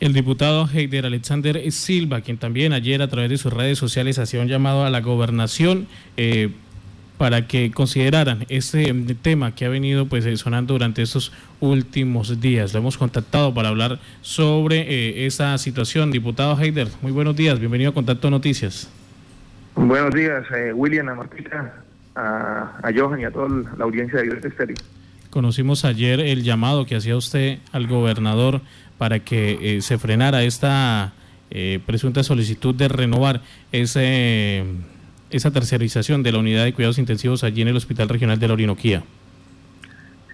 El diputado Heider Alexander Silva, quien también ayer a través de sus redes sociales hacía un llamado a la gobernación eh, para que consideraran ese tema que ha venido pues eh, sonando durante estos últimos días. Lo hemos contactado para hablar sobre eh, esa situación. Diputado Heider, muy buenos días, bienvenido a Contacto Noticias. Buenos días, William, a Martita, a, Johan y a toda la audiencia de Estéreo. Conocimos ayer el llamado que hacía usted al gobernador para que eh, se frenara esta eh, presunta solicitud de renovar ese, esa tercerización de la unidad de cuidados intensivos allí en el Hospital Regional de la Orinoquía.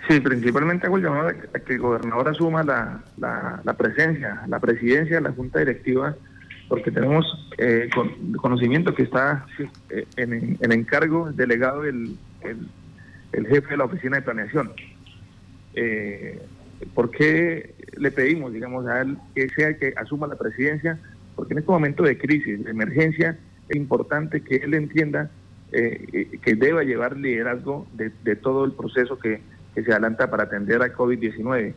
Sí, principalmente hago el llamado a que el gobernador asuma la, la, presencia, la presidencia de la Junta Directiva, porque tenemos eh, conocimiento que está en, en, encargo delegado el, el, jefe de la Oficina de Planeación. ¿Por qué le pedimos, digamos, a él que sea el que asuma la presidencia? Porque en este momento de crisis, de emergencia, es importante que él entienda eh, que deba llevar liderazgo de, todo el proceso que, se adelanta para atender al COVID-19.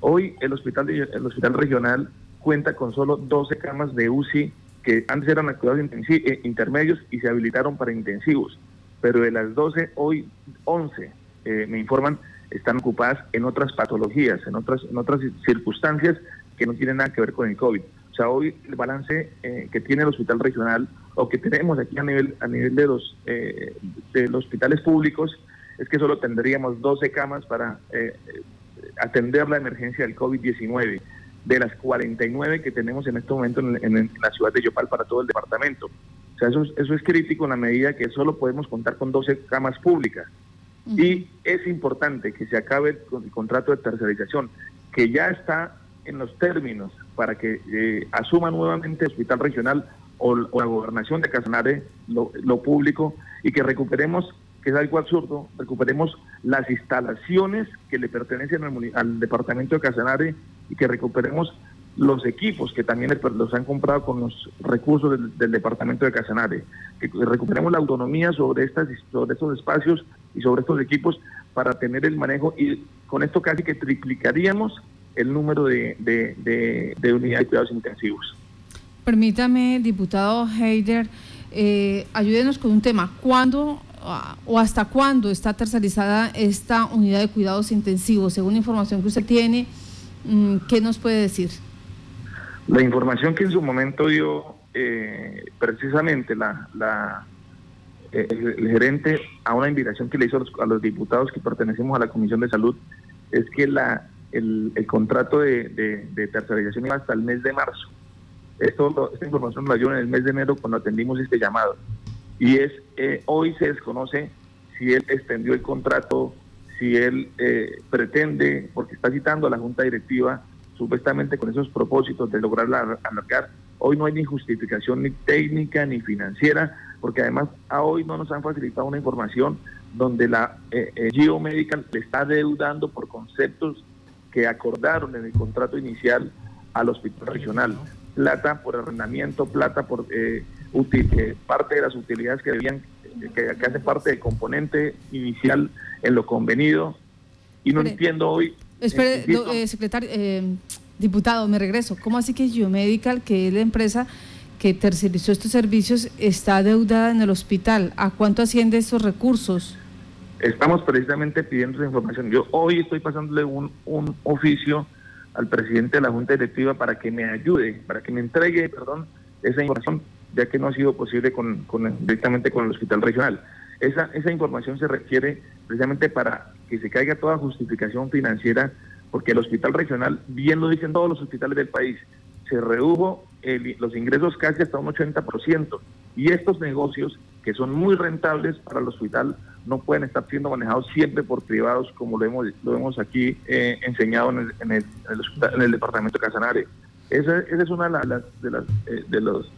Hoy el hospital, el hospital regional cuenta con solo 12 camas de UCI que antes eran cuidados eh, intermedios y se habilitaron para intensivos, pero de las 12, hoy 11, eh, me informan, están ocupadas en otras patologías, en otras, en otras circunstancias que no tienen nada que ver con el COVID. O sea, hoy el balance eh, que tiene el hospital regional o que tenemos aquí a nivel, a nivel de, los, eh, de los hospitales públicos es que solo tendríamos 12 camas para eh, atender la emergencia del COVID-19 de las 49 que tenemos en este momento en, en, la ciudad de Yopal para todo el departamento. Sea, eso, eso es crítico en la medida que solo podemos contar con 12 camas públicas. Y es importante que se acabe el, contrato de tercerización, que ya está en los términos para que eh, asuma nuevamente el Hospital Regional o, la Gobernación de Casanare lo, público y que recuperemos, que es algo absurdo, recuperemos las instalaciones que le pertenecen al, Departamento de Casanare y que recuperemos los equipos que también los han comprado con los recursos del, departamento de Casanare, que recuperemos la autonomía sobre estas sobre estos espacios y sobre estos equipos para tener el manejo y con esto casi que triplicaríamos el número de, de, unidades de cuidados intensivos. Permítame, diputado Heider, eh, ayúdenos con un tema. ¿Cuándo ah, o hasta cuándo está tercerizada esta unidad de cuidados intensivos? Según la información que usted tiene, mm, ¿qué nos puede decir? La información que en su momento dio eh, precisamente la, eh, el, gerente a una invitación que le hizo a los, diputados que pertenecemos a la Comisión de Salud es que la, el, contrato de, de, tercerización iba hasta el mes de marzo. Esta información la dio en el mes de enero cuando atendimos este llamado. Y es eh, hoy se desconoce si él extendió el contrato, si él pretende, porque está citando a la Junta Directiva, supuestamente con esos propósitos de lograr alargar. Hoy no hay ni justificación ni técnica ni financiera, porque además a hoy no nos han facilitado una información donde la eh, eh Geomedical le está deudando por conceptos que acordaron en el contrato inicial al hospital regional. Plata por arrendamiento, plata por eh, eh parte de las utilidades que debían, que, que hace parte del componente inicial en lo convenido. Y no entiendo hoy Espere, eh, secretario, eh, diputado, me regreso. ¿Cómo así que Geomedical, que es la empresa que tercerizó estos servicios, está adeudada en el hospital? ¿A cuánto asciende esos recursos? Estamos precisamente pidiendo esa información. Yo hoy estoy pasándole un, un oficio al presidente de la Junta Directiva para que me ayude, para que me entregue, perdón, esa información, ya que no ha sido posible con, directamente con el hospital regional. Esa, esa información se requiere precisamente para que se caiga toda justificación financiera, porque el hospital regional, bien lo dicen todos los hospitales del país, se redujo los ingresos casi hasta un 80%. Y estos negocios, que son muy rentables para el hospital, no pueden estar siendo manejados siempre por privados, como lo hemos, lo hemos aquí eh, enseñado en el, en, el, en, el, departamento de Casanare. Esa, es una de, las, eh, de los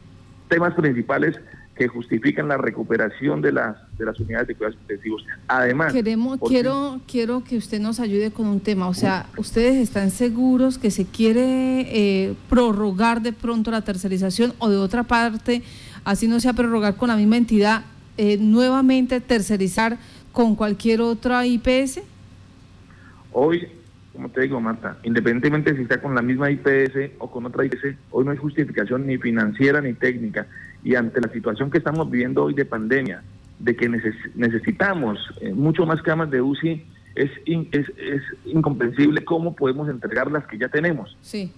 temas principales que justifican la recuperación de las de las unidades de cuidados intensivos. Además, queremos quiero quiero que usted nos ayude con un tema, o sea, ustedes están seguros que se quiere eh, prorrogar de pronto la tercerización o de otra parte, así no sea prorrogar con la misma entidad, eh, nuevamente tercerizar con cualquier otra IPS? Hoy como te digo, Marta, independientemente si está con la misma IPS o con otra IPS, hoy no hay justificación ni financiera ni técnica. Y ante la situación que estamos viviendo hoy de pandemia, de que necesitamos eh, mucho más camas de UCI, es, es, es, incomprensible cómo podemos entregar las que ya tenemos. Sí.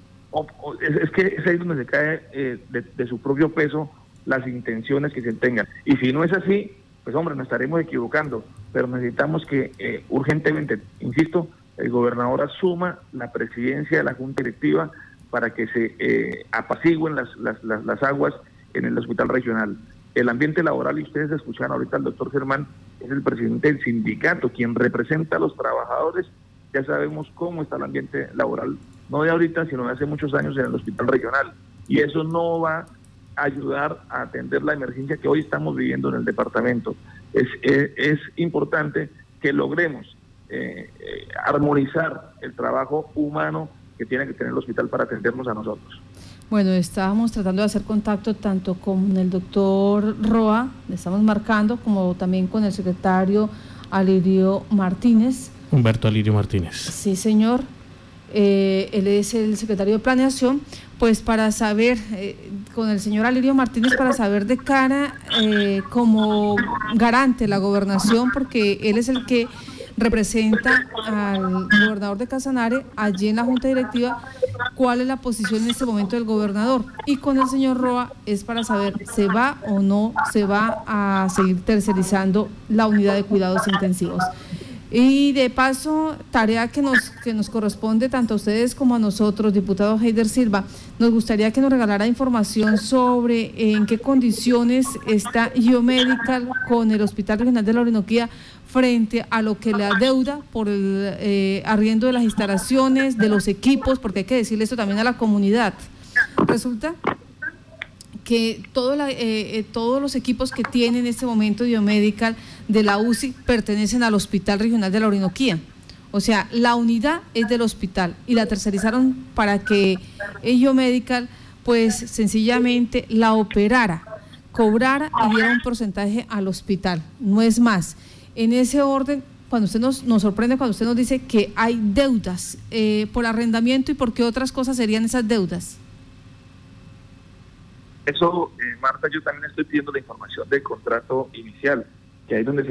es, que es ahí donde se cae eh, de, su propio peso las intenciones que se tengan. Y si no es así, pues hombre, nos estaremos equivocando, pero necesitamos que eh, urgentemente, insisto, el gobernador asuma la presidencia de la Junta Directiva para que se eh, apacigüen las, las, las, aguas en el hospital regional. El ambiente laboral, y ustedes escucharon ahorita al doctor Germán, es el presidente del sindicato, quien representa a los trabajadores. Ya sabemos cómo está el ambiente laboral, no de ahorita, sino de hace muchos años en el hospital regional. Y eso no va a ayudar a atender la emergencia que hoy estamos viviendo en el departamento. Es, es, es importante que logremos eh, eh, armonizar el trabajo humano que tiene que tener el hospital para atendernos a nosotros. Bueno, estábamos tratando de hacer contacto tanto con el doctor Roa, le estamos marcando, como también con el secretario Alirio Martínez. Humberto Alirio Martínez. Sí, señor. Eh, él es el secretario de Planeación, pues para saber, con el señor Alirio Martínez, para saber de cara como garante la gobernación, porque él es el que representa al gobernador de Casanare allí en la Junta Directiva, cuál es la posición en este momento del gobernador. Y con el señor Roa es para saber, ¿se va o no se va a seguir tercerizando la unidad de cuidados intensivos? Y de paso, tarea que nos, que nos corresponde tanto a ustedes como a nosotros, diputado Heider Silva, nos gustaría que nos regalara información sobre en qué condiciones está Geomedical con el Hospital Regional de la Orinoquía frente a lo que le adeuda por el eh, arriendo de las instalaciones, de los equipos, porque hay que decirle esto también a la comunidad. Resulta que todo la, eh, eh, todos los equipos que tiene en este momento Biomedical de la UCI pertenecen al Hospital Regional de la Orinoquía. O sea, la unidad es del hospital y la tercerizaron para que Biomedical pues sencillamente la operara, cobrara y diera un porcentaje al hospital, no es más. En ese orden, cuando usted nos, nos sorprende, cuando usted nos dice que hay deudas eh, por arrendamiento y por qué otras cosas serían esas deudas. Eso, eh, Marta, yo también estoy pidiendo la información del contrato inicial, que ahí es donde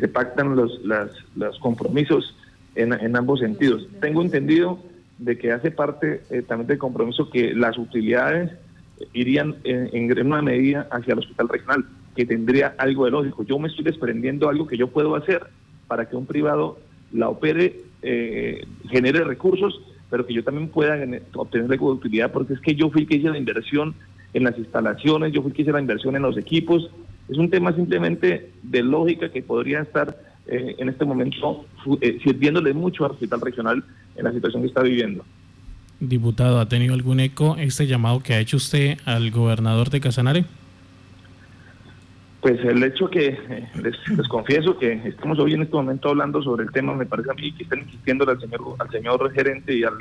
se, pactan los, los compromisos en, ambos sentidos. Tengo entendido de que hace parte eh, también del compromiso que las utilidades irían en, en, una medida hacia el hospital regional que tendría algo de lógico. Yo me estoy desprendiendo algo que yo puedo hacer para que un privado la opere, eh, genere recursos, pero que yo también pueda obtener algo utilidad, porque es que yo fui el que hice la inversión en las instalaciones, yo fui el que hice la inversión en los equipos. Es un tema simplemente de lógica que podría estar eh, en este momento eh, sirviéndole mucho al hospital regional en la situación que está viviendo. Diputado, ¿ha tenido algún eco este llamado que ha hecho usted al gobernador de Casanare? Pues el hecho que eh, les, confieso que estamos hoy en este momento hablando sobre el tema, me parece a mí que están insistiendo al señor, al señor gerente y al,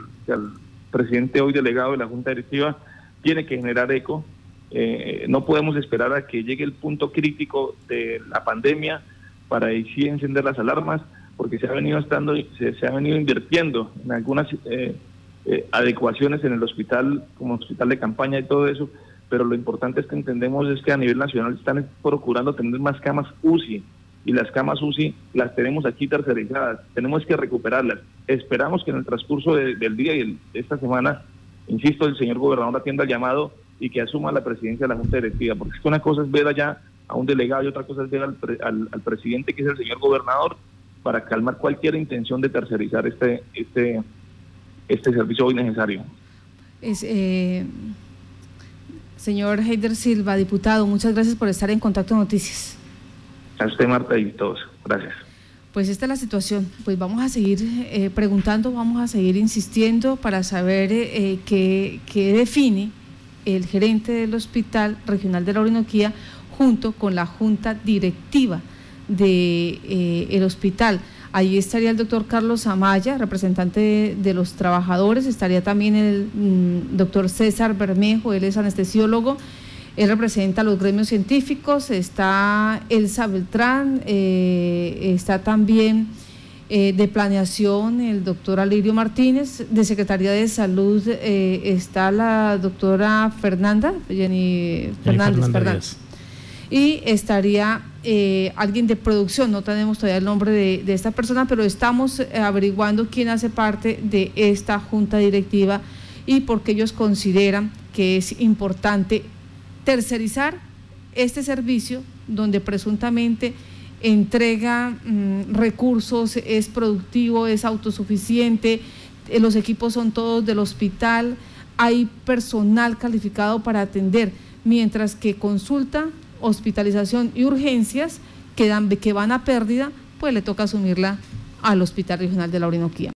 presidente hoy delegado de la Junta Directiva, tiene que generar eco. Eh, no podemos esperar a que llegue el punto crítico de la pandemia para ahí encender las alarmas, porque se ha venido estando, se, ha venido invirtiendo en algunas eh, adecuaciones en el hospital, como hospital de campaña y todo eso, pero lo importante es que entendemos es que a nivel nacional están procurando tener más camas UCI y las camas UCI las tenemos aquí tercerizadas, tenemos que recuperarlas. Esperamos que en el transcurso del día y de esta semana, insisto, el señor gobernador atienda el llamado y que asuma la presidencia de la Junta Directiva, porque es que una cosa es ver allá a un delegado y otra cosa es ver al, al, presidente, que es el señor gobernador, para calmar cualquier intención de tercerizar este, este, este servicio hoy necesario. Es, eh Señor Heider Silva, diputado, muchas gracias por estar en Contacto Noticias. A usted, Marta, y todos. Gracias. Pues esta es la situación. Pues vamos a seguir eh, preguntando, vamos a seguir insistiendo para saber eh, qué, define el gerente del Hospital Regional de la Orinoquía junto con la junta directiva del de, eh, hospital. Allí estaría el doctor Carlos Amaya, representante de, los trabajadores, estaría también el mm, doctor César Bermejo, él es anestesiólogo, él representa a los gremios científicos, está Elsa Beltrán, eh, está también eh, de Planeación, el doctor Alirio Martínez, de Secretaría de Salud eh, está la doctora Fernanda, Jenny Fernández. Y estaría eh, alguien de producción, no tenemos todavía el nombre de, de esta persona, pero estamos averiguando quién hace parte de esta junta directiva y porque ellos consideran que es importante tercerizar este servicio donde presuntamente entrega mm, recursos, es productivo, es autosuficiente, eh, los equipos son todos del hospital, hay personal calificado para atender, mientras que consulta, hospitalización y urgencias que, que van a pérdida, pues le toca asumirla al Hospital Regional de la Orinoquía.